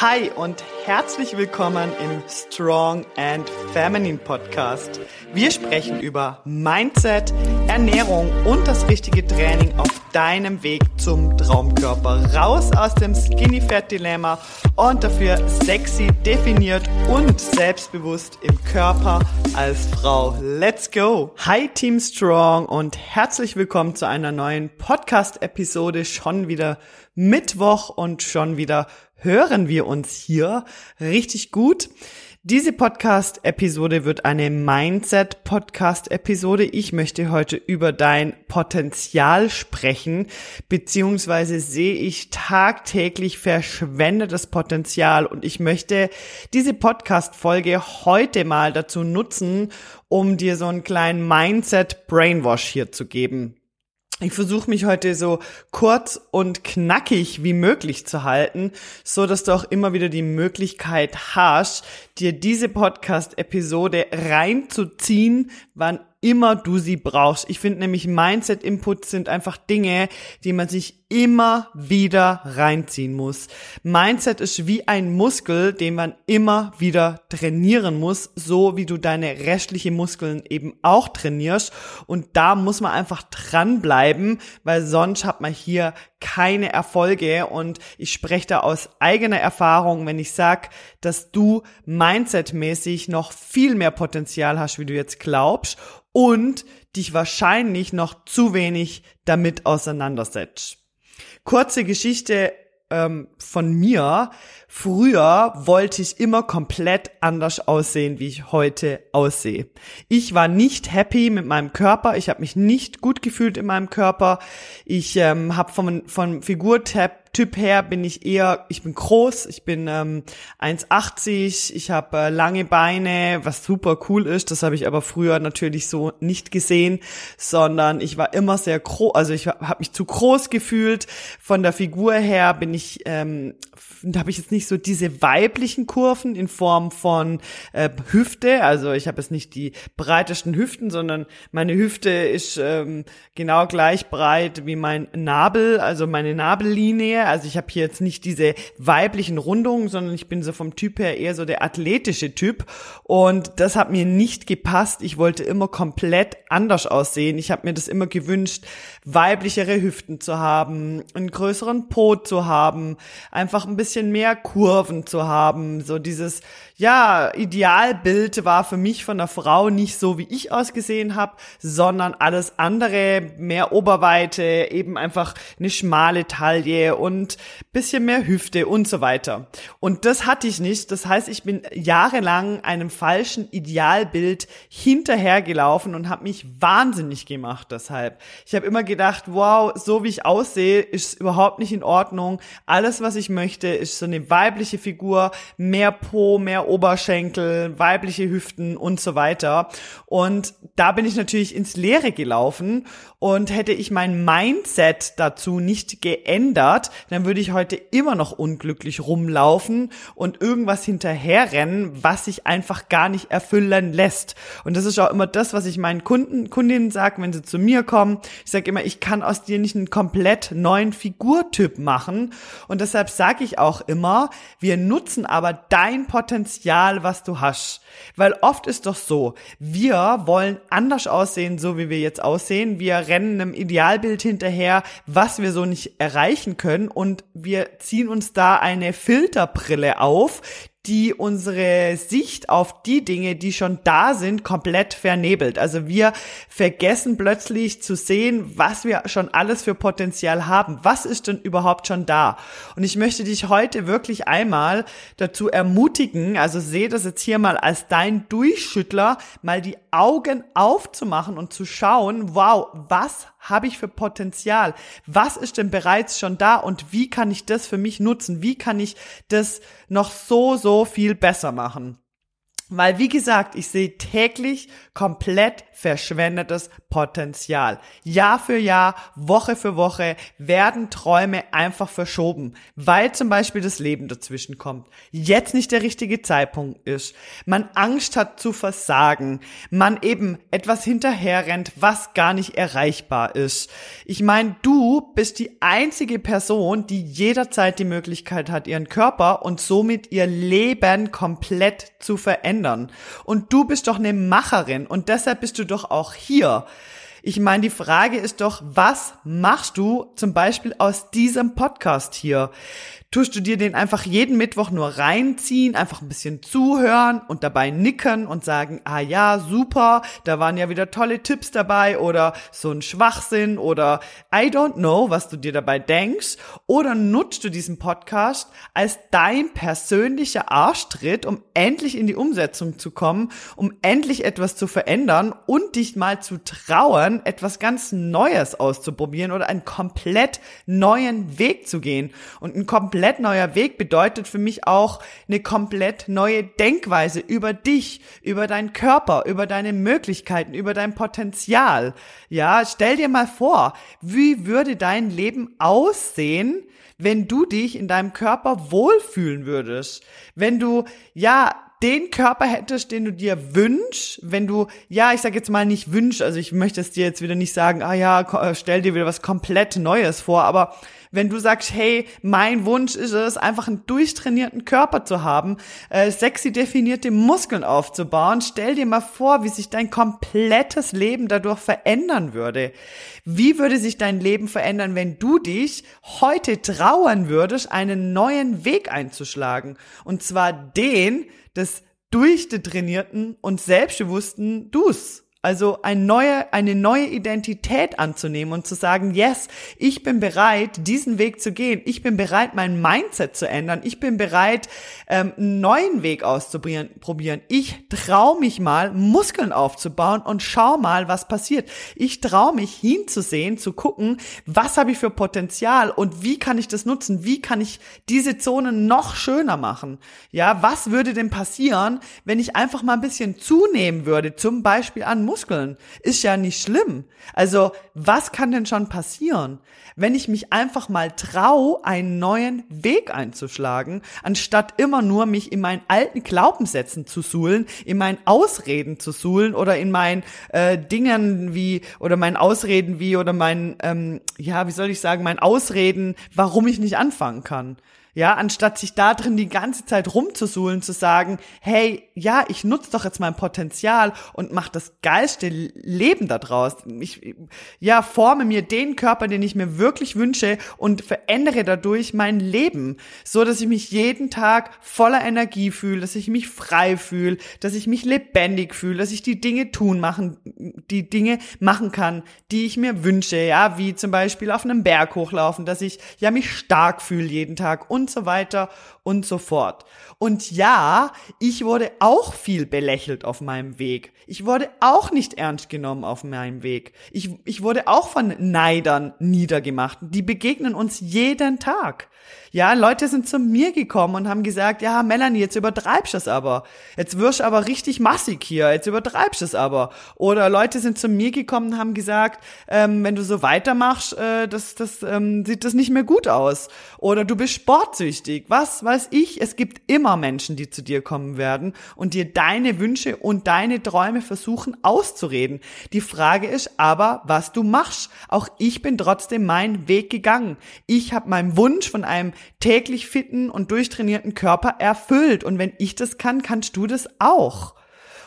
Hi und herzlich willkommen im Strong and Feminine Podcast. Wir sprechen über Mindset, Ernährung und das richtige Training auf deinem Weg zum Traumkörper. Raus aus dem Skinny Fat Dilemma und dafür sexy, definiert und selbstbewusst im Körper als Frau. Let's go! Hi Team Strong und herzlich willkommen zu einer neuen Podcast-Episode. Schon wieder Mittwoch und schon wieder hören wir uns hier richtig gut. Diese Podcast-Episode wird eine Mindset-Podcast-Episode. Ich möchte heute über dein Potenzial sprechen, beziehungsweise sehe ich tagtäglich verschwendetes Potenzial und ich möchte diese Podcast-Folge heute mal dazu nutzen, um dir so einen kleinen Mindset-Brainwash hier zu geben. Ich versuche mich heute so kurz und knackig wie möglich zu halten, so dass du auch immer wieder die Möglichkeit hast, dir diese Podcast-Episode reinzuziehen, wann immer du sie brauchst. Ich finde nämlich Mindset-Inputs sind einfach Dinge, die man sich immer wieder reinziehen muss. Mindset ist wie ein Muskel, den man immer wieder trainieren muss, so wie du deine restlichen Muskeln eben auch trainierst. Und da muss man einfach dranbleiben, weil sonst hat man hier keine Erfolge. Und ich spreche da aus eigener Erfahrung, wenn ich sag, dass du mindsetmäßig noch viel mehr Potenzial hast, wie du jetzt glaubst und dich wahrscheinlich noch zu wenig damit auseinandersetzt. Kurze Geschichte ähm, von mir. Früher wollte ich immer komplett anders aussehen, wie ich heute aussehe. Ich war nicht happy mit meinem Körper. Ich habe mich nicht gut gefühlt in meinem Körper. Ich ähm, habe vom, vom Figurtab Typ her bin ich eher, ich bin groß, ich bin ähm, 1,80, ich habe äh, lange Beine, was super cool ist. Das habe ich aber früher natürlich so nicht gesehen, sondern ich war immer sehr groß, also ich habe mich zu groß gefühlt. Von der Figur her bin ich, ähm, da habe ich jetzt nicht so diese weiblichen Kurven in Form von äh, Hüfte. Also ich habe jetzt nicht die breitesten Hüften, sondern meine Hüfte ist ähm, genau gleich breit wie mein Nabel, also meine Nabellinie also ich habe hier jetzt nicht diese weiblichen Rundungen, sondern ich bin so vom Typ her eher so der athletische Typ. Und das hat mir nicht gepasst. Ich wollte immer komplett anders aussehen. Ich habe mir das immer gewünscht, weiblichere Hüften zu haben, einen größeren Po zu haben, einfach ein bisschen mehr Kurven zu haben. So dieses, ja, Idealbild war für mich von der Frau nicht so, wie ich ausgesehen habe, sondern alles andere, mehr Oberweite, eben einfach eine schmale Taille und bisschen mehr Hüfte und so weiter. Und das hatte ich nicht. Das heißt, ich bin jahrelang einem falschen Idealbild hinterhergelaufen und habe mich wahnsinnig gemacht deshalb. Ich habe immer gedacht, wow, so wie ich aussehe, ist überhaupt nicht in Ordnung. Alles, was ich möchte, ist so eine weibliche Figur, mehr Po, mehr Oberschenkel, weibliche Hüften und so weiter. Und da bin ich natürlich ins Leere gelaufen und hätte ich mein Mindset dazu nicht geändert, dann würde ich heute immer noch unglücklich rumlaufen und irgendwas hinterherrennen, was sich einfach gar nicht erfüllen lässt. Und das ist auch immer das, was ich meinen Kunden, Kundinnen sage, wenn sie zu mir kommen. Ich sage immer, ich kann aus dir nicht einen komplett neuen Figurtyp machen. Und deshalb sage ich auch immer, wir nutzen aber dein Potenzial, was du hast. Weil oft ist doch so, wir wollen anders aussehen, so wie wir jetzt aussehen. Wir rennen einem Idealbild hinterher, was wir so nicht erreichen können. Und wir ziehen uns da eine Filterbrille auf, die unsere Sicht auf die Dinge, die schon da sind, komplett vernebelt. Also wir vergessen plötzlich zu sehen, was wir schon alles für Potenzial haben. Was ist denn überhaupt schon da? Und ich möchte dich heute wirklich einmal dazu ermutigen, also sehe das jetzt hier mal als dein Durchschüttler, mal die Augen aufzumachen und zu schauen, wow, was habe ich für Potenzial? Was ist denn bereits schon da und wie kann ich das für mich nutzen? Wie kann ich das noch so, so viel besser machen? Weil, wie gesagt, ich sehe täglich komplett verschwendetes Potenzial. Jahr für Jahr, Woche für Woche werden Träume einfach verschoben, weil zum Beispiel das Leben dazwischen kommt. Jetzt nicht der richtige Zeitpunkt ist. Man Angst hat zu versagen. Man eben etwas hinterherrennt, was gar nicht erreichbar ist. Ich meine, du bist die einzige Person, die jederzeit die Möglichkeit hat, ihren Körper und somit ihr Leben komplett zu verändern verändern. Und du bist doch eine Macherin und deshalb bist du doch auch hier. Ich meine, die Frage ist doch, was machst du zum Beispiel aus diesem Podcast hier? tust du dir den einfach jeden Mittwoch nur reinziehen, einfach ein bisschen zuhören und dabei nicken und sagen, ah ja, super, da waren ja wieder tolle Tipps dabei oder so ein Schwachsinn oder I don't know, was du dir dabei denkst oder nutzt du diesen Podcast als dein persönlicher Arschtritt, um endlich in die Umsetzung zu kommen, um endlich etwas zu verändern und dich mal zu trauen, etwas ganz Neues auszuprobieren oder einen komplett neuen Weg zu gehen und ein komplett komplett neuer Weg bedeutet für mich auch eine komplett neue Denkweise über dich, über deinen Körper, über deine Möglichkeiten, über dein Potenzial. Ja, stell dir mal vor, wie würde dein Leben aussehen, wenn du dich in deinem Körper wohlfühlen würdest? Wenn du, ja, den Körper hättest, den du dir wünschst, wenn du, ja, ich sag jetzt mal nicht wünschst, also ich möchte es dir jetzt wieder nicht sagen, ah ja, stell dir wieder was komplett Neues vor, aber wenn du sagst, hey, mein Wunsch ist es, einfach einen durchtrainierten Körper zu haben, äh, sexy definierte Muskeln aufzubauen, stell dir mal vor, wie sich dein komplettes Leben dadurch verändern würde. Wie würde sich dein Leben verändern, wenn du dich heute trauen würdest, einen neuen Weg einzuschlagen? Und zwar den des durchtrainierten und selbstbewussten Dus. Also eine neue, eine neue Identität anzunehmen und zu sagen, yes, ich bin bereit, diesen Weg zu gehen. Ich bin bereit, mein Mindset zu ändern. Ich bin bereit, ähm, einen neuen Weg auszuprobieren. Ich traue mich mal, Muskeln aufzubauen und schau mal, was passiert. Ich traue mich hinzusehen, zu gucken, was habe ich für Potenzial und wie kann ich das nutzen? Wie kann ich diese Zone noch schöner machen? Ja, was würde denn passieren, wenn ich einfach mal ein bisschen zunehmen würde, zum Beispiel an Muskeln. Ist ja nicht schlimm. Also, was kann denn schon passieren, wenn ich mich einfach mal trau, einen neuen Weg einzuschlagen, anstatt immer nur mich in meinen alten Glaubenssätzen zu suhlen, in meinen Ausreden zu suhlen oder in meinen äh, Dingen wie oder meinen Ausreden wie oder meinen ähm, ja, wie soll ich sagen, meinen Ausreden, warum ich nicht anfangen kann. Ja, anstatt sich da drin die ganze Zeit rumzusuhlen, zu sagen, hey, ja, ich nutze doch jetzt mein Potenzial und mach das geilste Leben da draus. Ich, ja, forme mir den Körper, den ich mir wirklich wünsche und verändere dadurch mein Leben, so dass ich mich jeden Tag voller Energie fühle, dass ich mich frei fühle, dass ich mich lebendig fühle, dass ich die Dinge tun machen, die Dinge machen kann, die ich mir wünsche, ja, wie zum Beispiel auf einem Berg hochlaufen, dass ich ja mich stark fühle jeden Tag und und so weiter und so fort. Und ja, ich wurde auch viel belächelt auf meinem Weg. Ich wurde auch nicht ernst genommen auf meinem Weg. Ich, ich wurde auch von Neidern niedergemacht. Die begegnen uns jeden Tag. Ja, Leute sind zu mir gekommen und haben gesagt, ja, Melanie, jetzt übertreibst du es aber. Jetzt wirst du aber richtig massig hier, jetzt übertreibst du es aber. Oder Leute sind zu mir gekommen und haben gesagt, ähm, wenn du so weitermachst, äh, das, das ähm, sieht das nicht mehr gut aus. Oder du bist sportsüchtig. Was weiß ich? Es gibt immer Menschen, die zu dir kommen werden und dir deine Wünsche und deine Träume versuchen auszureden. Die Frage ist aber, was du machst. Auch ich bin trotzdem meinen Weg gegangen. Ich habe meinen Wunsch von einem täglich fitten und durchtrainierten Körper erfüllt. Und wenn ich das kann, kannst du das auch.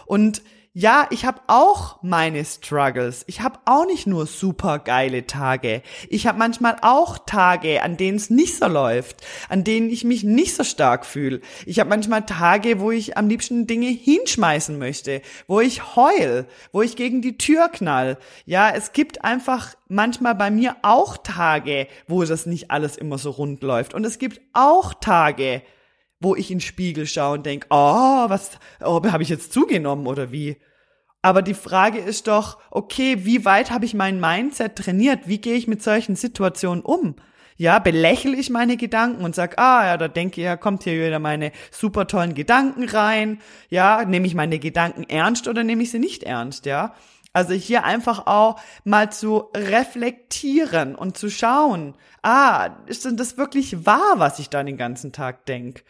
Und ja, ich habe auch meine Struggles. Ich habe auch nicht nur super geile Tage. Ich habe manchmal auch Tage, an denen es nicht so läuft, an denen ich mich nicht so stark fühle. Ich habe manchmal Tage, wo ich am liebsten Dinge hinschmeißen möchte, wo ich heul, wo ich gegen die Tür knall. Ja, es gibt einfach manchmal bei mir auch Tage, wo das nicht alles immer so rund läuft. Und es gibt auch Tage, wo ich in den Spiegel schaue und denke, oh, was, oh, habe ich jetzt zugenommen oder wie? Aber die Frage ist doch, okay, wie weit habe ich mein Mindset trainiert? Wie gehe ich mit solchen Situationen um? Ja, belächle ich meine Gedanken und sag, ah, ja, da denke ich, ja, kommt hier wieder meine super tollen Gedanken rein. Ja, nehme ich meine Gedanken ernst oder nehme ich sie nicht ernst, ja? Also hier einfach auch mal zu reflektieren und zu schauen, ah, ist denn das wirklich wahr, was ich da den ganzen Tag denk?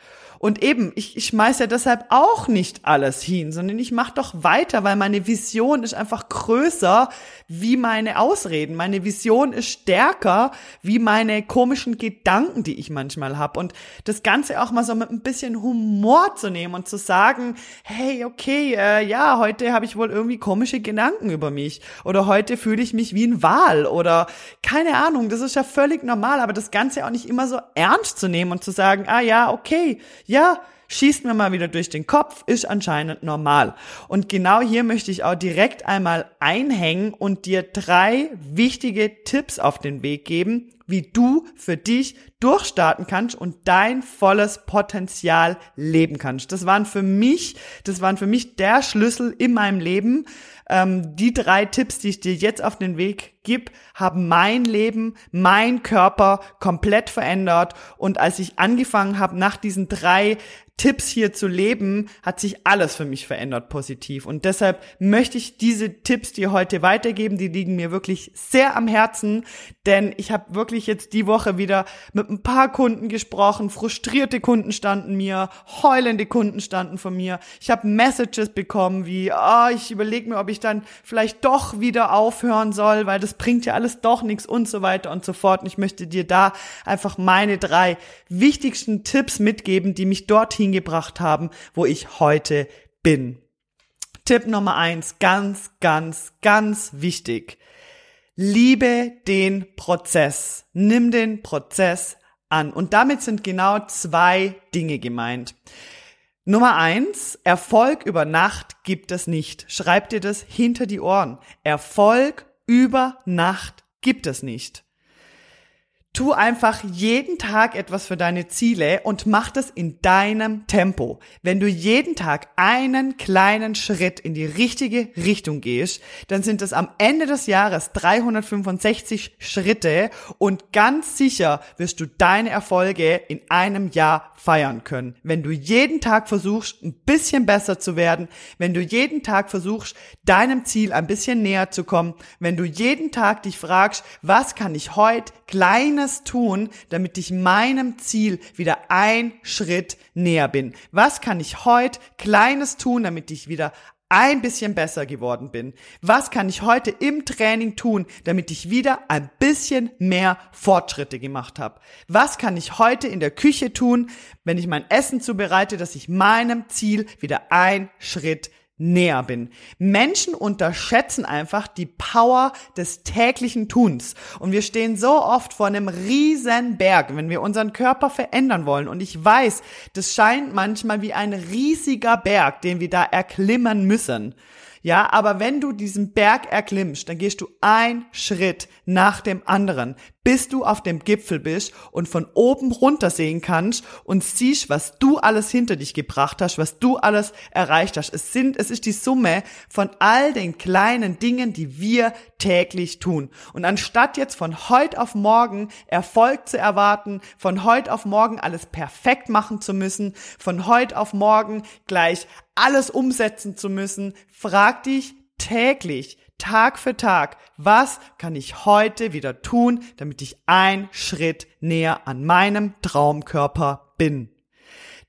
Und eben, ich, ich schmeiß ja deshalb auch nicht alles hin, sondern ich mache doch weiter, weil meine Vision ist einfach größer wie meine Ausreden. Meine Vision ist stärker wie meine komischen Gedanken, die ich manchmal habe. Und das Ganze auch mal so mit ein bisschen Humor zu nehmen und zu sagen, hey, okay, äh, ja, heute habe ich wohl irgendwie komische Gedanken über mich. Oder heute fühle ich mich wie ein Wal. Oder keine Ahnung, das ist ja völlig normal, aber das Ganze auch nicht immer so ernst zu nehmen und zu sagen, ah ja, okay, ja, schießt mir mal wieder durch den Kopf, ist anscheinend normal. Und genau hier möchte ich auch direkt einmal einhängen und dir drei wichtige Tipps auf den Weg geben, wie du für dich durchstarten kannst und dein volles Potenzial leben kannst. Das waren für mich, das waren für mich der Schlüssel in meinem Leben. Ähm, die drei Tipps, die ich dir jetzt auf den Weg gib, haben mein Leben, mein Körper komplett verändert. Und als ich angefangen habe, nach diesen drei Tipps hier zu leben, hat sich alles für mich verändert positiv. Und deshalb möchte ich diese Tipps dir heute weitergeben. Die liegen mir wirklich sehr am Herzen, denn ich habe wirklich jetzt die Woche wieder mit ein paar Kunden gesprochen. Frustrierte Kunden standen mir, heulende Kunden standen von mir. Ich habe Messages bekommen wie, oh, ich überlege mir, ob ich dann vielleicht doch wieder aufhören soll, weil das bringt ja alles doch nichts und so weiter und so fort. Und ich möchte dir da einfach meine drei wichtigsten Tipps mitgeben, die mich dorthin gebracht haben, wo ich heute bin. Tipp Nummer eins, ganz, ganz, ganz wichtig. Liebe den Prozess. Nimm den Prozess an. Und damit sind genau zwei Dinge gemeint. Nummer eins, Erfolg über Nacht gibt es nicht. Schreib dir das hinter die Ohren. Erfolg über Nacht gibt es nicht. Tu einfach jeden Tag etwas für deine Ziele und mach das in deinem Tempo. Wenn du jeden Tag einen kleinen Schritt in die richtige Richtung gehst, dann sind es am Ende des Jahres 365 Schritte und ganz sicher wirst du deine Erfolge in einem Jahr feiern können. Wenn du jeden Tag versuchst, ein bisschen besser zu werden, wenn du jeden Tag versuchst, deinem Ziel ein bisschen näher zu kommen, wenn du jeden Tag dich fragst, was kann ich heute kleine Kleines tun, damit ich meinem Ziel wieder ein Schritt näher bin? Was kann ich heute Kleines tun, damit ich wieder ein bisschen besser geworden bin? Was kann ich heute im Training tun, damit ich wieder ein bisschen mehr Fortschritte gemacht habe? Was kann ich heute in der Küche tun, wenn ich mein Essen zubereite, dass ich meinem Ziel wieder ein Schritt näher bin. Menschen unterschätzen einfach die Power des täglichen Tuns. Und wir stehen so oft vor einem riesen Berg, wenn wir unseren Körper verändern wollen. Und ich weiß, das scheint manchmal wie ein riesiger Berg, den wir da erklimmen müssen. Ja, aber wenn du diesen Berg erklimmst, dann gehst du ein Schritt nach dem anderen, bis du auf dem Gipfel bist und von oben runter sehen kannst und siehst, was du alles hinter dich gebracht hast, was du alles erreicht hast. Es sind, es ist die Summe von all den kleinen Dingen, die wir täglich tun. Und anstatt jetzt von heute auf morgen Erfolg zu erwarten, von heute auf morgen alles perfekt machen zu müssen, von heute auf morgen gleich alles umsetzen zu müssen, frag dich täglich, Tag für Tag, was kann ich heute wieder tun, damit ich ein Schritt näher an meinem Traumkörper bin.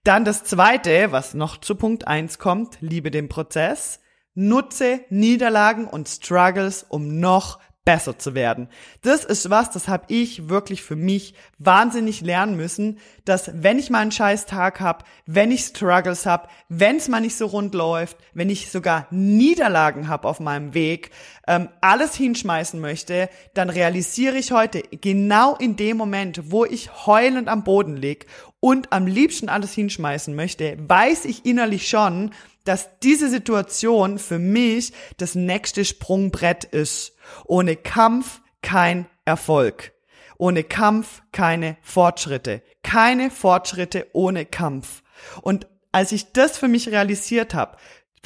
Dann das zweite, was noch zu Punkt eins kommt, liebe den Prozess, nutze Niederlagen und Struggles, um noch besser zu werden. Das ist was, das habe ich wirklich für mich wahnsinnig lernen müssen, dass wenn ich mal einen scheiß Tag habe, wenn ich Struggles habe, wenn es mal nicht so rund läuft, wenn ich sogar Niederlagen habe auf meinem Weg, ähm, alles hinschmeißen möchte, dann realisiere ich heute genau in dem Moment, wo ich heulend am Boden lieg und am liebsten alles hinschmeißen möchte, weiß ich innerlich schon, dass diese Situation für mich das nächste Sprungbrett ist. Ohne Kampf kein Erfolg. Ohne Kampf keine Fortschritte. Keine Fortschritte ohne Kampf. Und als ich das für mich realisiert habe,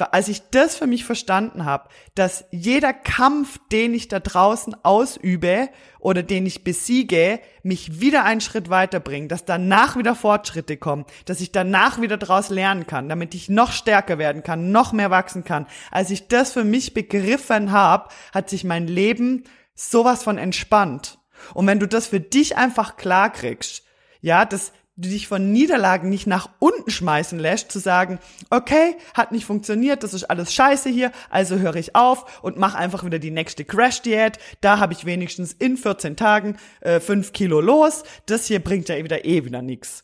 als ich das für mich verstanden habe, dass jeder Kampf, den ich da draußen ausübe oder den ich besiege, mich wieder einen Schritt weiterbringt, dass danach wieder Fortschritte kommen, dass ich danach wieder daraus lernen kann, damit ich noch stärker werden kann, noch mehr wachsen kann. Als ich das für mich begriffen habe, hat sich mein Leben sowas von entspannt. Und wenn du das für dich einfach klar kriegst, ja, das du dich von Niederlagen nicht nach unten schmeißen lässt, zu sagen, okay, hat nicht funktioniert, das ist alles scheiße hier, also höre ich auf und mach einfach wieder die nächste Crash-Diät. Da habe ich wenigstens in 14 Tagen äh, 5 Kilo los. Das hier bringt ja wieder eh wieder nix.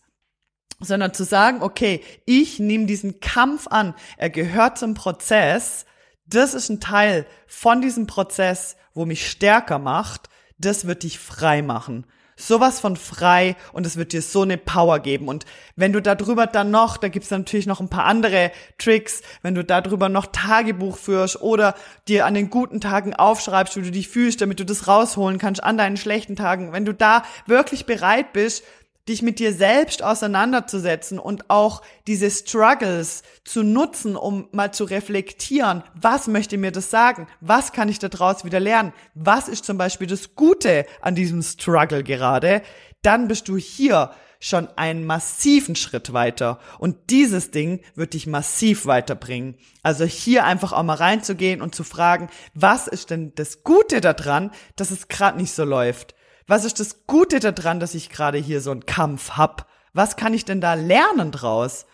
Sondern zu sagen, okay, ich nehme diesen Kampf an, er gehört zum Prozess, das ist ein Teil von diesem Prozess, wo mich stärker macht, das wird dich frei machen sowas von frei und es wird dir so eine Power geben. Und wenn du darüber dann noch, da gibt's natürlich noch ein paar andere Tricks, wenn du darüber noch Tagebuch führst oder dir an den guten Tagen aufschreibst, wie du dich fühlst, damit du das rausholen kannst an deinen schlechten Tagen, wenn du da wirklich bereit bist, dich mit dir selbst auseinanderzusetzen und auch diese Struggles zu nutzen, um mal zu reflektieren, was möchte mir das sagen? Was kann ich daraus wieder lernen? Was ist zum Beispiel das Gute an diesem Struggle gerade? Dann bist du hier schon einen massiven Schritt weiter. Und dieses Ding wird dich massiv weiterbringen. Also hier einfach auch mal reinzugehen und zu fragen, was ist denn das Gute daran, dass es gerade nicht so läuft? Was ist das Gute daran, dass ich gerade hier so einen Kampf hab? Was kann ich denn da lernen draus?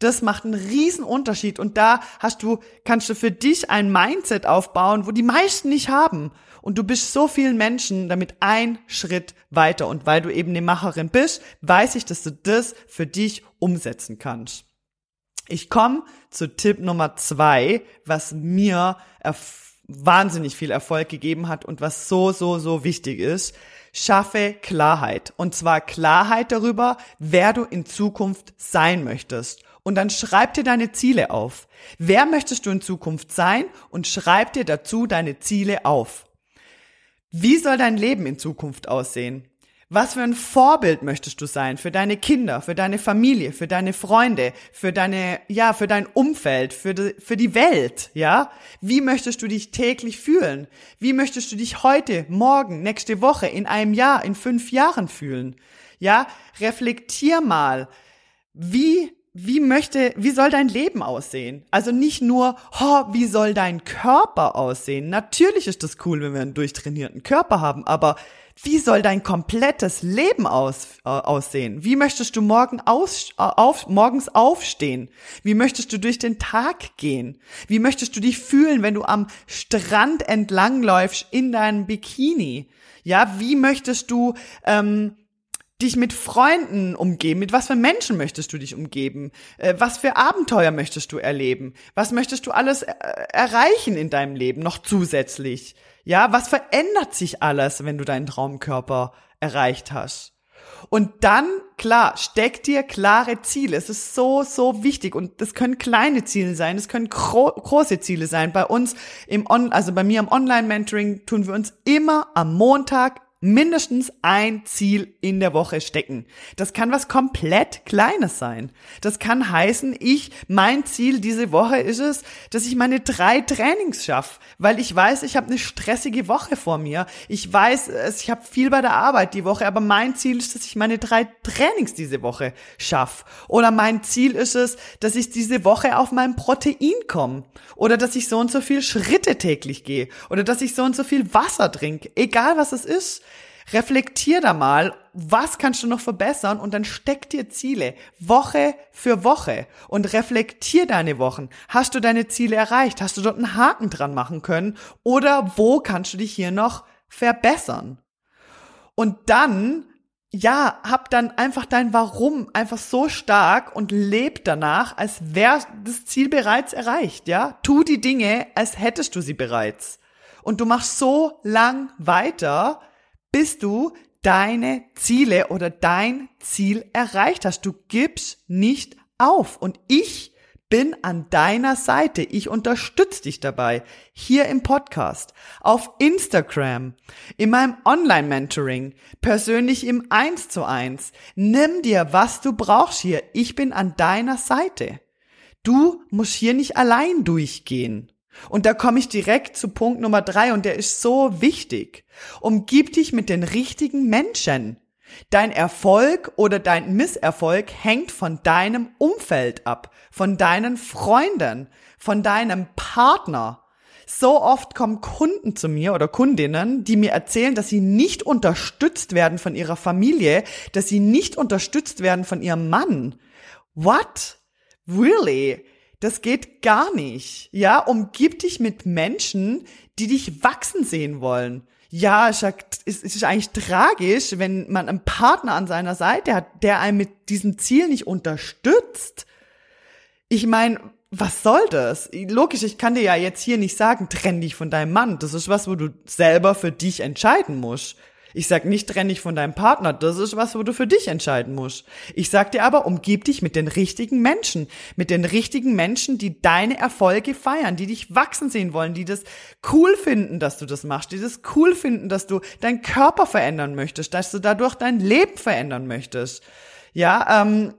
Das macht einen riesen Unterschied und da hast du, kannst du für dich ein Mindset aufbauen, wo die meisten nicht haben. Und du bist so vielen Menschen damit ein Schritt weiter. Und weil du eben eine Macherin bist, weiß ich, dass du das für dich umsetzen kannst. Ich komme zu Tipp Nummer zwei, was mir wahnsinnig viel Erfolg gegeben hat und was so, so, so wichtig ist. Schaffe Klarheit. Und zwar Klarheit darüber, wer du in Zukunft sein möchtest. Und dann schreib dir deine Ziele auf. Wer möchtest du in Zukunft sein? Und schreib dir dazu deine Ziele auf. Wie soll dein Leben in Zukunft aussehen? Was für ein Vorbild möchtest du sein für deine Kinder, für deine Familie, für deine Freunde, für deine, ja, für dein Umfeld, für die, für die Welt, ja? Wie möchtest du dich täglich fühlen? Wie möchtest du dich heute, morgen, nächste Woche, in einem Jahr, in fünf Jahren fühlen? Ja? Reflektier mal. Wie wie möchte, wie soll dein Leben aussehen? Also nicht nur, oh, wie soll dein Körper aussehen? Natürlich ist das cool, wenn wir einen durchtrainierten Körper haben, aber wie soll dein komplettes Leben aus, äh, aussehen? Wie möchtest du morgen aus, äh, auf, morgens aufstehen? Wie möchtest du durch den Tag gehen? Wie möchtest du dich fühlen, wenn du am Strand entlangläufst in deinem Bikini? Ja, wie möchtest du ähm, dich mit Freunden umgeben? Mit was für Menschen möchtest du dich umgeben? Äh, was für Abenteuer möchtest du erleben? Was möchtest du alles äh, erreichen in deinem Leben noch zusätzlich? Ja, was verändert sich alles, wenn du deinen Traumkörper erreicht hast? Und dann, klar, steck dir klare Ziele. Es ist so, so wichtig. Und das können kleine Ziele sein, das können gro große Ziele sein. Bei uns im On, also bei mir im Online-Mentoring tun wir uns immer am Montag mindestens ein Ziel in der Woche stecken. Das kann was komplett Kleines sein. Das kann heißen, ich, mein Ziel diese Woche ist es, dass ich meine drei Trainings schaffe, weil ich weiß, ich habe eine stressige Woche vor mir. Ich weiß, ich habe viel bei der Arbeit die Woche, aber mein Ziel ist, dass ich meine drei Trainings diese Woche schaffe. Oder mein Ziel ist es, dass ich diese Woche auf mein Protein komme. Oder dass ich so und so viel Schritte täglich gehe. Oder dass ich so und so viel Wasser trinke. Egal was es ist reflektier da mal, was kannst du noch verbessern und dann steck dir Ziele Woche für Woche und reflektier deine Wochen. Hast du deine Ziele erreicht? Hast du dort einen Haken dran machen können? Oder wo kannst du dich hier noch verbessern? Und dann ja, hab dann einfach dein Warum einfach so stark und leb danach, als wäre das Ziel bereits erreicht, ja? Tu die Dinge, als hättest du sie bereits. Und du machst so lang weiter, bis du deine Ziele oder dein Ziel erreicht hast. Du gibst nicht auf. Und ich bin an deiner Seite. Ich unterstütze dich dabei. Hier im Podcast, auf Instagram, in meinem Online-Mentoring, persönlich im 1 zu 1. Nimm dir, was du brauchst hier. Ich bin an deiner Seite. Du musst hier nicht allein durchgehen. Und da komme ich direkt zu Punkt Nummer drei und der ist so wichtig. Umgib dich mit den richtigen Menschen. Dein Erfolg oder dein Misserfolg hängt von deinem Umfeld ab, von deinen Freunden, von deinem Partner. So oft kommen Kunden zu mir oder Kundinnen, die mir erzählen, dass sie nicht unterstützt werden von ihrer Familie, dass sie nicht unterstützt werden von ihrem Mann. What? Really? Das geht gar nicht. Ja, umgib dich mit Menschen, die dich wachsen sehen wollen. Ja, es ist eigentlich tragisch, wenn man einen Partner an seiner Seite hat, der einen mit diesem Ziel nicht unterstützt. Ich meine, was soll das? Logisch, ich kann dir ja jetzt hier nicht sagen, trenn dich von deinem Mann. Das ist was, wo du selber für dich entscheiden musst. Ich sag nicht, trenn dich von deinem Partner. Das ist was, wo du für dich entscheiden musst. Ich sag dir aber, umgib dich mit den richtigen Menschen. Mit den richtigen Menschen, die deine Erfolge feiern, die dich wachsen sehen wollen, die das cool finden, dass du das machst, die das cool finden, dass du deinen Körper verändern möchtest, dass du dadurch dein Leben verändern möchtest. Ja, ähm,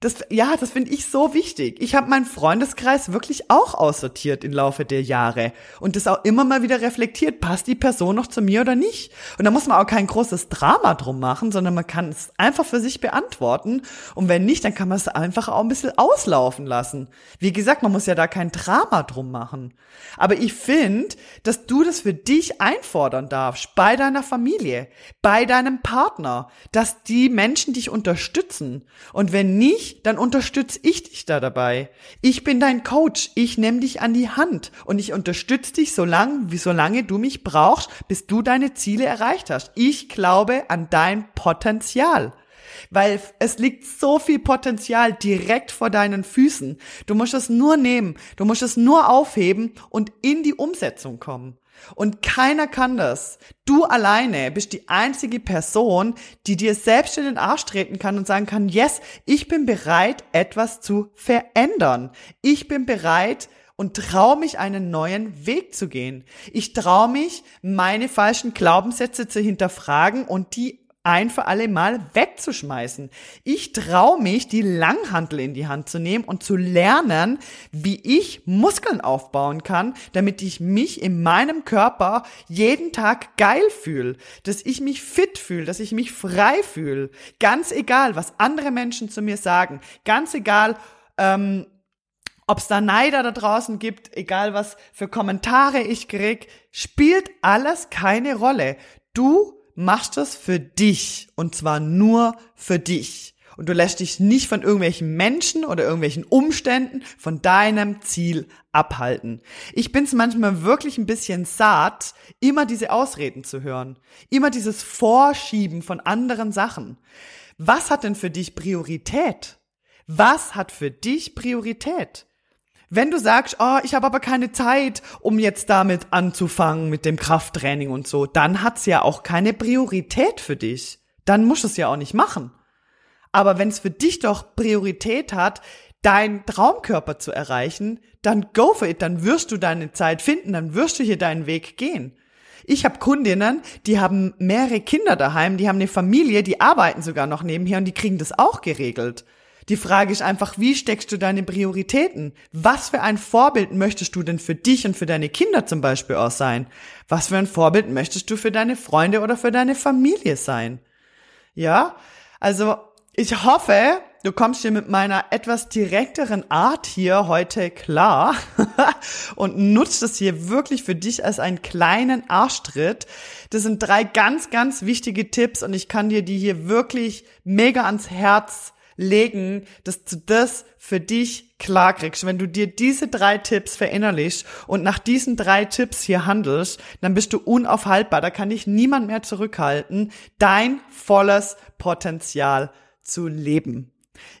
das, ja, das finde ich so wichtig. Ich habe meinen Freundeskreis wirklich auch aussortiert im Laufe der Jahre und das auch immer mal wieder reflektiert. Passt die Person noch zu mir oder nicht? Und da muss man auch kein großes Drama drum machen, sondern man kann es einfach für sich beantworten. Und wenn nicht, dann kann man es einfach auch ein bisschen auslaufen lassen. Wie gesagt, man muss ja da kein Drama drum machen. Aber ich finde, dass du das für dich einfordern darfst, bei deiner Familie, bei deinem Partner, dass die Menschen dich unterstützen. Und wenn nicht, dann unterstütze ich dich da dabei. Ich bin dein Coach, ich nehme dich an die Hand und ich unterstütze dich so lange, wie solange du mich brauchst, bis du deine Ziele erreicht hast. Ich glaube an dein Potenzial. Weil es liegt so viel Potenzial direkt vor deinen Füßen. Du musst es nur nehmen, du musst es nur aufheben und in die Umsetzung kommen. Und keiner kann das. Du alleine bist die einzige Person, die dir selbst in den Arsch treten kann und sagen kann, yes, ich bin bereit, etwas zu verändern. Ich bin bereit, und traue mich, einen neuen Weg zu gehen. Ich traue mich, meine falschen Glaubenssätze zu hinterfragen und die ein für alle Mal wegzuschmeißen. Ich traue mich, die Langhantel in die Hand zu nehmen und zu lernen, wie ich Muskeln aufbauen kann, damit ich mich in meinem Körper jeden Tag geil fühle, dass ich mich fit fühle, dass ich mich frei fühle. Ganz egal, was andere Menschen zu mir sagen, ganz egal, ähm, ob es da Neider da draußen gibt, egal was für Kommentare ich krieg, spielt alles keine Rolle. Du machst das für dich und zwar nur für dich. Und du lässt dich nicht von irgendwelchen Menschen oder irgendwelchen Umständen von deinem Ziel abhalten. Ich bin's manchmal wirklich ein bisschen satt, immer diese Ausreden zu hören. Immer dieses Vorschieben von anderen Sachen. Was hat denn für dich Priorität? Was hat für dich Priorität? Wenn du sagst, oh, ich habe aber keine Zeit, um jetzt damit anzufangen mit dem Krafttraining und so, dann hat's ja auch keine Priorität für dich. Dann musst du es ja auch nicht machen. Aber wenn es für dich doch Priorität hat, deinen Traumkörper zu erreichen, dann go for it, dann wirst du deine Zeit finden, dann wirst du hier deinen Weg gehen. Ich habe Kundinnen, die haben mehrere Kinder daheim, die haben eine Familie, die arbeiten sogar noch nebenher und die kriegen das auch geregelt. Die Frage ist einfach, wie steckst du deine Prioritäten? Was für ein Vorbild möchtest du denn für dich und für deine Kinder zum Beispiel auch sein? Was für ein Vorbild möchtest du für deine Freunde oder für deine Familie sein? Ja, also ich hoffe, du kommst dir mit meiner etwas direkteren Art hier heute klar und nutzt es hier wirklich für dich als einen kleinen Arschtritt. Das sind drei ganz, ganz wichtige Tipps und ich kann dir die hier wirklich mega ans Herz legen, dass du das für dich klar kriegst. Wenn du dir diese drei Tipps verinnerlichst und nach diesen drei Tipps hier handelst, dann bist du unaufhaltbar. Da kann dich niemand mehr zurückhalten, dein volles Potenzial zu leben.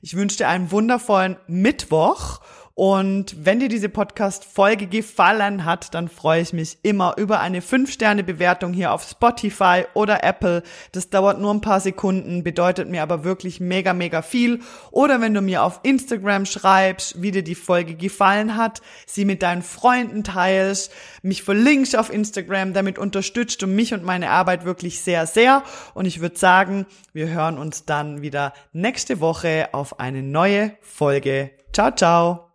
Ich wünsche dir einen wundervollen Mittwoch und wenn dir diese Podcast-Folge gefallen hat, dann freue ich mich immer über eine 5-Sterne-Bewertung hier auf Spotify oder Apple. Das dauert nur ein paar Sekunden, bedeutet mir aber wirklich mega, mega viel. Oder wenn du mir auf Instagram schreibst, wie dir die Folge gefallen hat, sie mit deinen Freunden teilst, mich verlinkst auf Instagram, damit unterstützt du mich und meine Arbeit wirklich sehr, sehr. Und ich würde sagen, wir hören uns dann wieder nächste Woche auf eine neue Folge. Ciao, ciao.